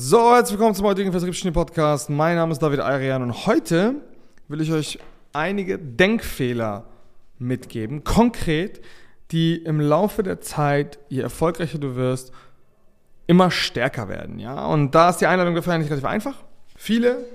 So, herzlich willkommen zum heutigen Vertriebsschnee Podcast. Mein Name ist David Arian und heute will ich euch einige Denkfehler mitgeben, konkret, die im Laufe der Zeit, je erfolgreicher du wirst, immer stärker werden. Ja? Und da ist die Einladung dafür eigentlich relativ einfach. Viele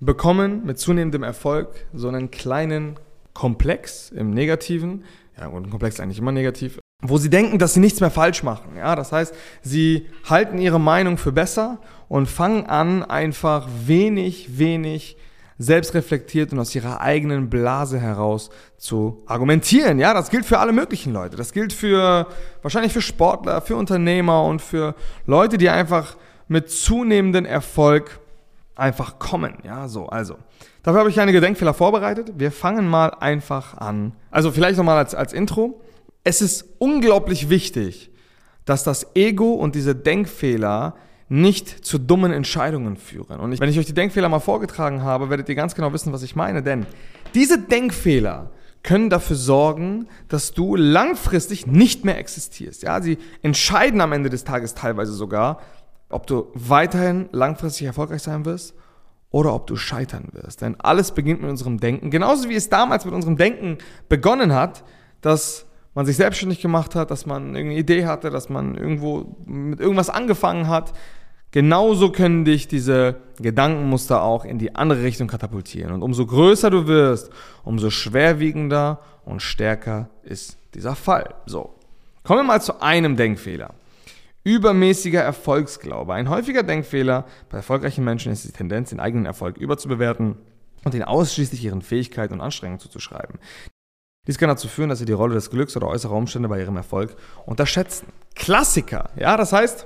bekommen mit zunehmendem Erfolg so einen kleinen Komplex im Negativen. Ja, und ein Komplex ist eigentlich immer negativ wo sie denken, dass sie nichts mehr falsch machen. Ja, das heißt, sie halten ihre Meinung für besser und fangen an, einfach wenig, wenig selbstreflektiert und aus ihrer eigenen Blase heraus zu argumentieren. Ja, das gilt für alle möglichen Leute. Das gilt für wahrscheinlich für Sportler, für Unternehmer und für Leute, die einfach mit zunehmendem Erfolg einfach kommen. Ja, so, also. Dafür habe ich einige Denkfehler vorbereitet. Wir fangen mal einfach an. Also vielleicht nochmal als, als Intro es ist unglaublich wichtig, dass das Ego und diese Denkfehler nicht zu dummen Entscheidungen führen. Und ich, wenn ich euch die Denkfehler mal vorgetragen habe, werdet ihr ganz genau wissen, was ich meine. Denn diese Denkfehler können dafür sorgen, dass du langfristig nicht mehr existierst. Ja, sie entscheiden am Ende des Tages teilweise sogar, ob du weiterhin langfristig erfolgreich sein wirst oder ob du scheitern wirst. Denn alles beginnt mit unserem Denken. Genauso wie es damals mit unserem Denken begonnen hat, dass man sich selbstständig gemacht hat, dass man irgendeine Idee hatte, dass man irgendwo mit irgendwas angefangen hat. Genauso können dich diese Gedankenmuster auch in die andere Richtung katapultieren. Und umso größer du wirst, umso schwerwiegender und stärker ist dieser Fall. So, kommen wir mal zu einem Denkfehler. Übermäßiger Erfolgsglaube. Ein häufiger Denkfehler bei erfolgreichen Menschen ist die Tendenz, den eigenen Erfolg überzubewerten und ihn ausschließlich ihren Fähigkeiten und Anstrengungen zuzuschreiben. Dies kann dazu führen, dass sie die Rolle des Glücks oder äußerer Umstände bei ihrem Erfolg unterschätzen. Klassiker, ja, das heißt,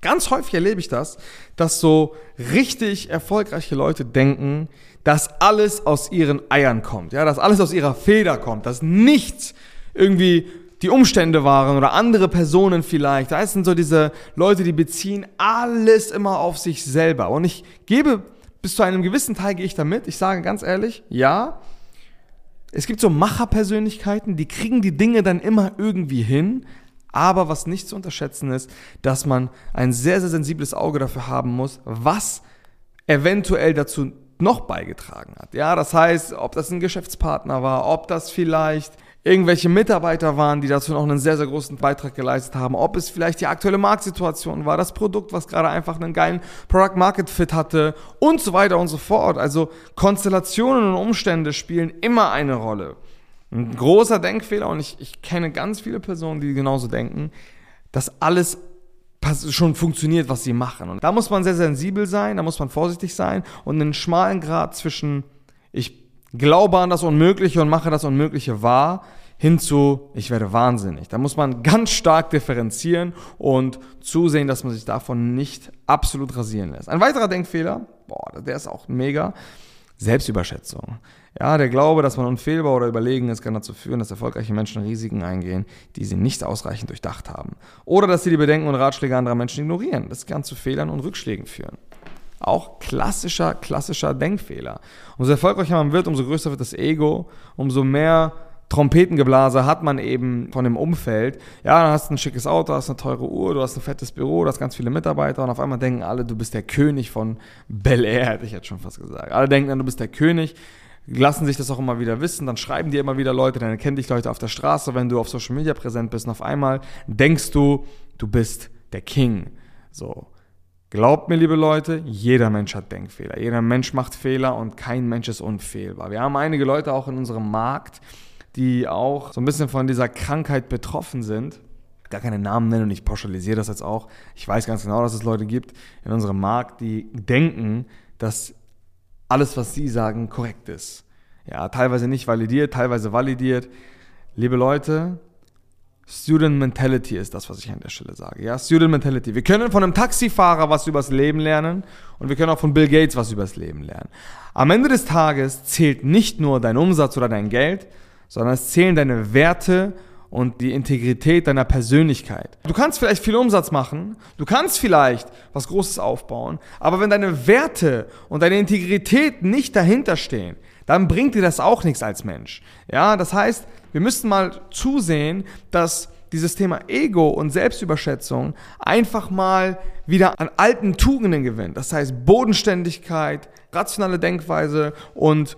ganz häufig erlebe ich das, dass so richtig erfolgreiche Leute denken, dass alles aus ihren Eiern kommt, ja, dass alles aus ihrer Feder kommt, dass nichts irgendwie die Umstände waren oder andere Personen vielleicht. Da sind so diese Leute, die beziehen alles immer auf sich selber. Und ich gebe, bis zu einem gewissen Teil gehe ich damit. Ich sage ganz ehrlich, ja, es gibt so Macherpersönlichkeiten, die kriegen die Dinge dann immer irgendwie hin, aber was nicht zu unterschätzen ist, dass man ein sehr, sehr sensibles Auge dafür haben muss, was eventuell dazu noch beigetragen hat. Ja, das heißt, ob das ein Geschäftspartner war, ob das vielleicht irgendwelche Mitarbeiter waren, die dazu noch einen sehr, sehr großen Beitrag geleistet haben, ob es vielleicht die aktuelle Marktsituation war, das Produkt, was gerade einfach einen geilen Product Market Fit hatte und so weiter und so fort. Also Konstellationen und Umstände spielen immer eine Rolle. Ein großer Denkfehler und ich, ich kenne ganz viele Personen, die genauso denken, dass alles schon funktioniert, was sie machen. Und da muss man sehr sensibel sein, da muss man vorsichtig sein und einen schmalen Grad zwischen ich glaube an das Unmögliche und mache das Unmögliche wahr, hinzu, ich werde wahnsinnig. Da muss man ganz stark differenzieren und zusehen, dass man sich davon nicht absolut rasieren lässt. Ein weiterer Denkfehler, boah, der ist auch mega, Selbstüberschätzung. Ja, der Glaube, dass man unfehlbar oder überlegen ist, kann dazu führen, dass erfolgreiche Menschen Risiken eingehen, die sie nicht ausreichend durchdacht haben. Oder dass sie die Bedenken und Ratschläge anderer Menschen ignorieren. Das kann zu Fehlern und Rückschlägen führen. Auch klassischer, klassischer Denkfehler. Umso erfolgreicher man wird, umso größer wird das Ego, umso mehr Trompetengeblase hat man eben von dem Umfeld. Ja, dann hast du ein schickes Auto, hast eine teure Uhr, du hast ein fettes Büro, du hast ganz viele Mitarbeiter und auf einmal denken alle, du bist der König von Bel Air, hätte ich jetzt schon fast gesagt. Alle denken dann, du bist der König, lassen sich das auch immer wieder wissen, dann schreiben dir immer wieder Leute, dann erkennen dich Leute auf der Straße, wenn du auf Social Media präsent bist und auf einmal denkst du, du bist der King. So. Glaubt mir, liebe Leute, jeder Mensch hat Denkfehler. Jeder Mensch macht Fehler und kein Mensch ist unfehlbar. Wir haben einige Leute auch in unserem Markt, die auch so ein bisschen von dieser Krankheit betroffen sind. Gar keine Namen nennen und ich pauschalisiere das jetzt auch. Ich weiß ganz genau, dass es Leute gibt in unserem Markt, die denken, dass alles, was sie sagen, korrekt ist. Ja, teilweise nicht validiert, teilweise validiert. Liebe Leute, Student Mentality ist das, was ich an der Stelle sage. Ja, Student Mentality. Wir können von einem Taxifahrer was übers Leben lernen und wir können auch von Bill Gates was übers Leben lernen. Am Ende des Tages zählt nicht nur dein Umsatz oder dein Geld, sondern es zählen deine Werte und die Integrität deiner Persönlichkeit. Du kannst vielleicht viel Umsatz machen, du kannst vielleicht was Großes aufbauen, aber wenn deine Werte und deine Integrität nicht dahinter stehen, dann bringt dir das auch nichts als Mensch. Ja, das heißt, wir müssen mal zusehen, dass dieses Thema Ego und Selbstüberschätzung einfach mal wieder an alten Tugenden gewinnt. Das heißt Bodenständigkeit, rationale Denkweise und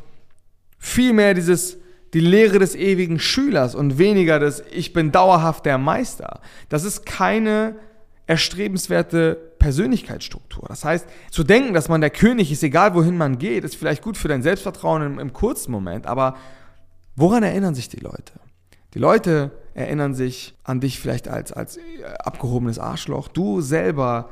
vielmehr dieses die Lehre des ewigen Schülers und weniger des Ich bin dauerhaft der Meister. Das ist keine erstrebenswerte Persönlichkeitsstruktur. Das heißt, zu denken, dass man der König ist, egal wohin man geht, ist vielleicht gut für dein Selbstvertrauen im, im kurzen Moment, aber woran erinnern sich die Leute? Die Leute erinnern sich an dich vielleicht als, als äh, abgehobenes Arschloch. Du selber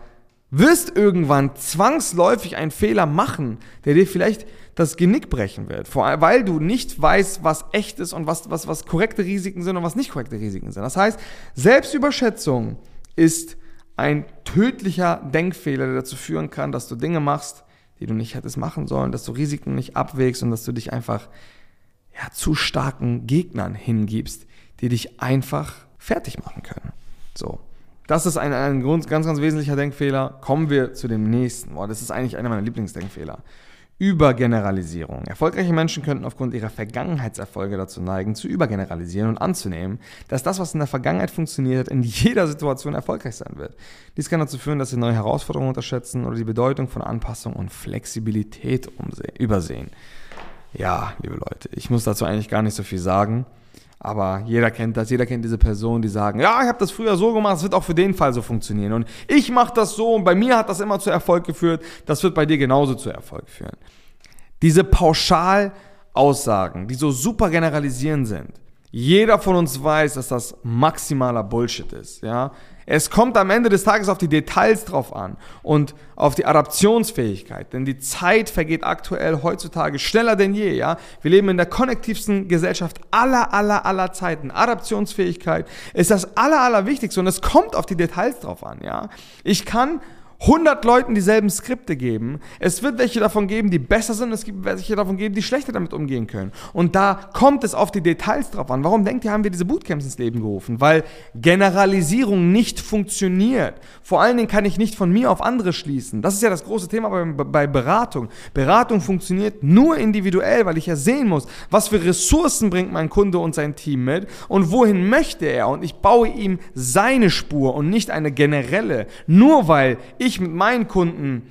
wirst irgendwann zwangsläufig einen Fehler machen, der dir vielleicht das Genick brechen wird, vor weil du nicht weißt, was echt ist und was, was, was korrekte Risiken sind und was nicht korrekte Risiken sind. Das heißt, Selbstüberschätzung ist ein tödlicher Denkfehler, der dazu führen kann, dass du Dinge machst, die du nicht hättest machen sollen, dass du Risiken nicht abwägst und dass du dich einfach ja, zu starken Gegnern hingibst, die dich einfach fertig machen können. So. Das ist ein, ein ganz, ganz wesentlicher Denkfehler. Kommen wir zu dem nächsten. Boah, das ist eigentlich einer meiner Lieblingsdenkfehler. Übergeneralisierung. Erfolgreiche Menschen könnten aufgrund ihrer Vergangenheitserfolge dazu neigen, zu übergeneralisieren und anzunehmen, dass das, was in der Vergangenheit funktioniert hat, in jeder Situation erfolgreich sein wird. Dies kann dazu führen, dass sie neue Herausforderungen unterschätzen oder die Bedeutung von Anpassung und Flexibilität übersehen. Ja, liebe Leute, ich muss dazu eigentlich gar nicht so viel sagen. Aber jeder kennt das, jeder kennt diese Personen, die sagen, ja, ich habe das früher so gemacht, es wird auch für den Fall so funktionieren. Und ich mache das so und bei mir hat das immer zu Erfolg geführt, das wird bei dir genauso zu Erfolg führen. Diese Pauschalaussagen, die so super generalisierend sind, jeder von uns weiß, dass das maximaler Bullshit ist, ja. Es kommt am Ende des Tages auf die Details drauf an und auf die Adaptionsfähigkeit, denn die Zeit vergeht aktuell heutzutage schneller denn je, ja. Wir leben in der konnektivsten Gesellschaft aller, aller, aller Zeiten. Adaptionsfähigkeit ist das aller, allerwichtigste und es kommt auf die Details drauf an, ja. Ich kann 100 Leuten dieselben Skripte geben. Es wird welche davon geben, die besser sind, es gibt welche davon geben, die schlechter damit umgehen können. Und da kommt es auf die Details drauf an. Warum denkt ihr, haben wir diese Bootcamps ins Leben gerufen? Weil Generalisierung nicht funktioniert. Vor allen Dingen kann ich nicht von mir auf andere schließen. Das ist ja das große Thema bei, bei Beratung. Beratung funktioniert nur individuell, weil ich ja sehen muss, was für Ressourcen bringt mein Kunde und sein Team mit und wohin möchte er. Und ich baue ihm seine Spur und nicht eine generelle. Nur weil ich ich mit meinen Kunden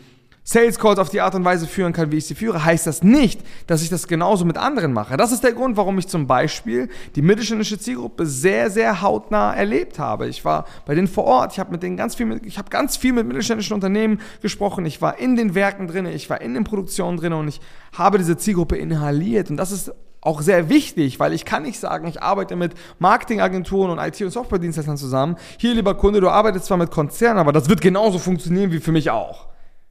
Sales Calls auf die Art und Weise führen kann, wie ich sie führe, heißt das nicht, dass ich das genauso mit anderen mache. Das ist der Grund, warum ich zum Beispiel die mittelständische Zielgruppe sehr, sehr hautnah erlebt habe. Ich war bei denen vor Ort, ich habe mit denen ganz viel, mit, ich habe ganz viel mit mittelständischen Unternehmen gesprochen. Ich war in den Werken drin, ich war in den Produktionen drin und ich habe diese Zielgruppe inhaliert. Und das ist auch sehr wichtig, weil ich kann nicht sagen, ich arbeite mit Marketingagenturen und IT- und Softwaredienstleistern zusammen. Hier, lieber Kunde, du arbeitest zwar mit Konzernen, aber das wird genauso funktionieren wie für mich auch.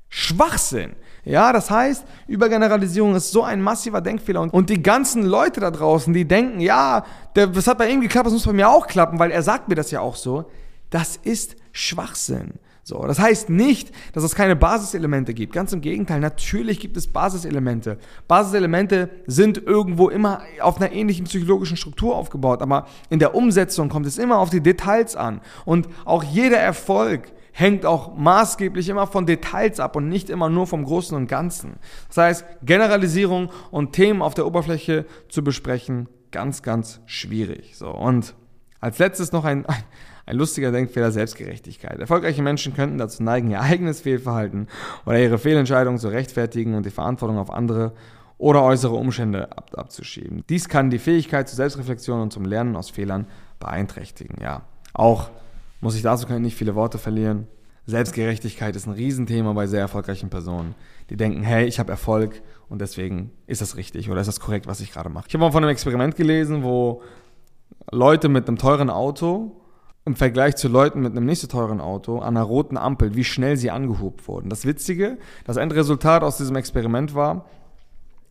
Schwachsinn. Ja, das heißt, Übergeneralisierung ist so ein massiver Denkfehler. Und die ganzen Leute da draußen, die denken, ja, das hat bei ihm geklappt, das muss bei mir auch klappen, weil er sagt mir das ja auch so. Das ist Schwachsinn. So, das heißt nicht, dass es keine Basiselemente gibt. Ganz im Gegenteil, natürlich gibt es Basiselemente. Basiselemente sind irgendwo immer auf einer ähnlichen psychologischen Struktur aufgebaut, aber in der Umsetzung kommt es immer auf die Details an. Und auch jeder Erfolg hängt auch maßgeblich immer von Details ab und nicht immer nur vom Großen und Ganzen. Das heißt, Generalisierung und Themen auf der Oberfläche zu besprechen, ganz, ganz schwierig. So, und als letztes noch ein, ein ein lustiger Denkfehler Selbstgerechtigkeit. Erfolgreiche Menschen könnten dazu neigen, ihr eigenes Fehlverhalten oder ihre Fehlentscheidungen zu rechtfertigen und die Verantwortung auf andere oder äußere Umstände ab abzuschieben. Dies kann die Fähigkeit zur Selbstreflexion und zum Lernen aus Fehlern beeinträchtigen. Ja, auch muss ich dazu nicht viele Worte verlieren. Selbstgerechtigkeit ist ein Riesenthema bei sehr erfolgreichen Personen, die denken, hey, ich habe Erfolg und deswegen ist das richtig oder ist das korrekt, was ich gerade mache. Ich habe mal von einem Experiment gelesen, wo Leute mit einem teuren Auto im Vergleich zu Leuten mit einem nicht so teuren Auto an einer roten Ampel, wie schnell sie angehobt wurden. Das Witzige, das Endresultat aus diesem Experiment war,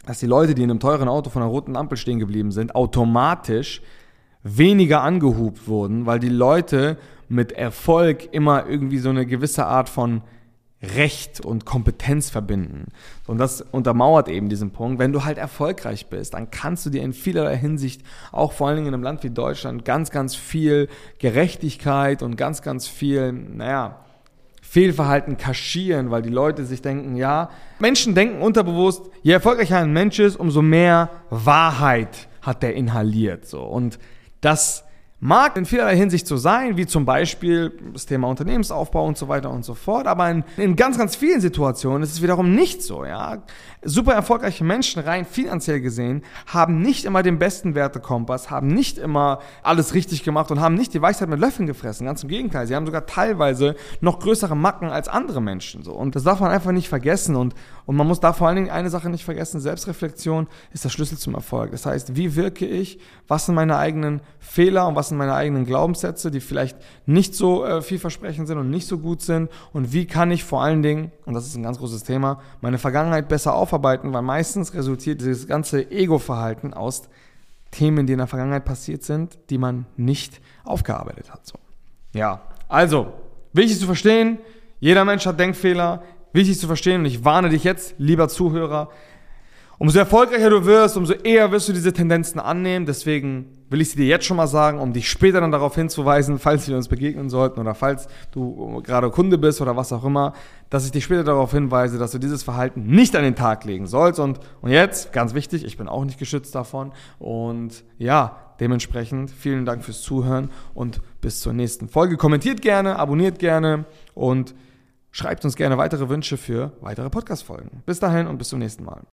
dass die Leute, die in einem teuren Auto von einer roten Ampel stehen geblieben sind, automatisch weniger angehupt wurden, weil die Leute mit Erfolg immer irgendwie so eine gewisse Art von Recht und Kompetenz verbinden. Und das untermauert eben diesen Punkt. Wenn du halt erfolgreich bist, dann kannst du dir in vielerlei Hinsicht, auch vor allen Dingen in einem Land wie Deutschland, ganz, ganz viel Gerechtigkeit und ganz, ganz viel, naja, Fehlverhalten kaschieren, weil die Leute sich denken, ja, Menschen denken unterbewusst, je erfolgreicher ein Mensch ist, umso mehr Wahrheit hat der inhaliert, so. Und das Mag in vielerlei Hinsicht so sein, wie zum Beispiel das Thema Unternehmensaufbau und so weiter und so fort, aber in, in ganz, ganz vielen Situationen ist es wiederum nicht so, ja. Super erfolgreiche Menschen, rein finanziell gesehen, haben nicht immer den besten Wertekompass, haben nicht immer alles richtig gemacht und haben nicht die Weisheit mit Löffeln gefressen. Ganz im Gegenteil, sie haben sogar teilweise noch größere Macken als andere Menschen, so. Und das darf man einfach nicht vergessen und, und man muss da vor allen Dingen eine Sache nicht vergessen, Selbstreflexion ist der Schlüssel zum Erfolg. Das heißt, wie wirke ich, was sind meine eigenen Fehler und was meine eigenen Glaubenssätze, die vielleicht nicht so äh, vielversprechend sind und nicht so gut sind und wie kann ich vor allen Dingen, und das ist ein ganz großes Thema, meine Vergangenheit besser aufarbeiten, weil meistens resultiert dieses ganze Ego-Verhalten aus Themen, die in der Vergangenheit passiert sind, die man nicht aufgearbeitet hat. So. Ja, also, wichtig zu verstehen, jeder Mensch hat Denkfehler, wichtig zu verstehen und ich warne dich jetzt, lieber Zuhörer, Umso erfolgreicher du wirst, umso eher wirst du diese Tendenzen annehmen. Deswegen will ich sie dir jetzt schon mal sagen, um dich später dann darauf hinzuweisen, falls wir uns begegnen sollten oder falls du gerade Kunde bist oder was auch immer, dass ich dich später darauf hinweise, dass du dieses Verhalten nicht an den Tag legen sollst. Und, und jetzt, ganz wichtig, ich bin auch nicht geschützt davon. Und ja, dementsprechend vielen Dank fürs Zuhören und bis zur nächsten Folge. Kommentiert gerne, abonniert gerne und schreibt uns gerne weitere Wünsche für weitere Podcast-Folgen. Bis dahin und bis zum nächsten Mal.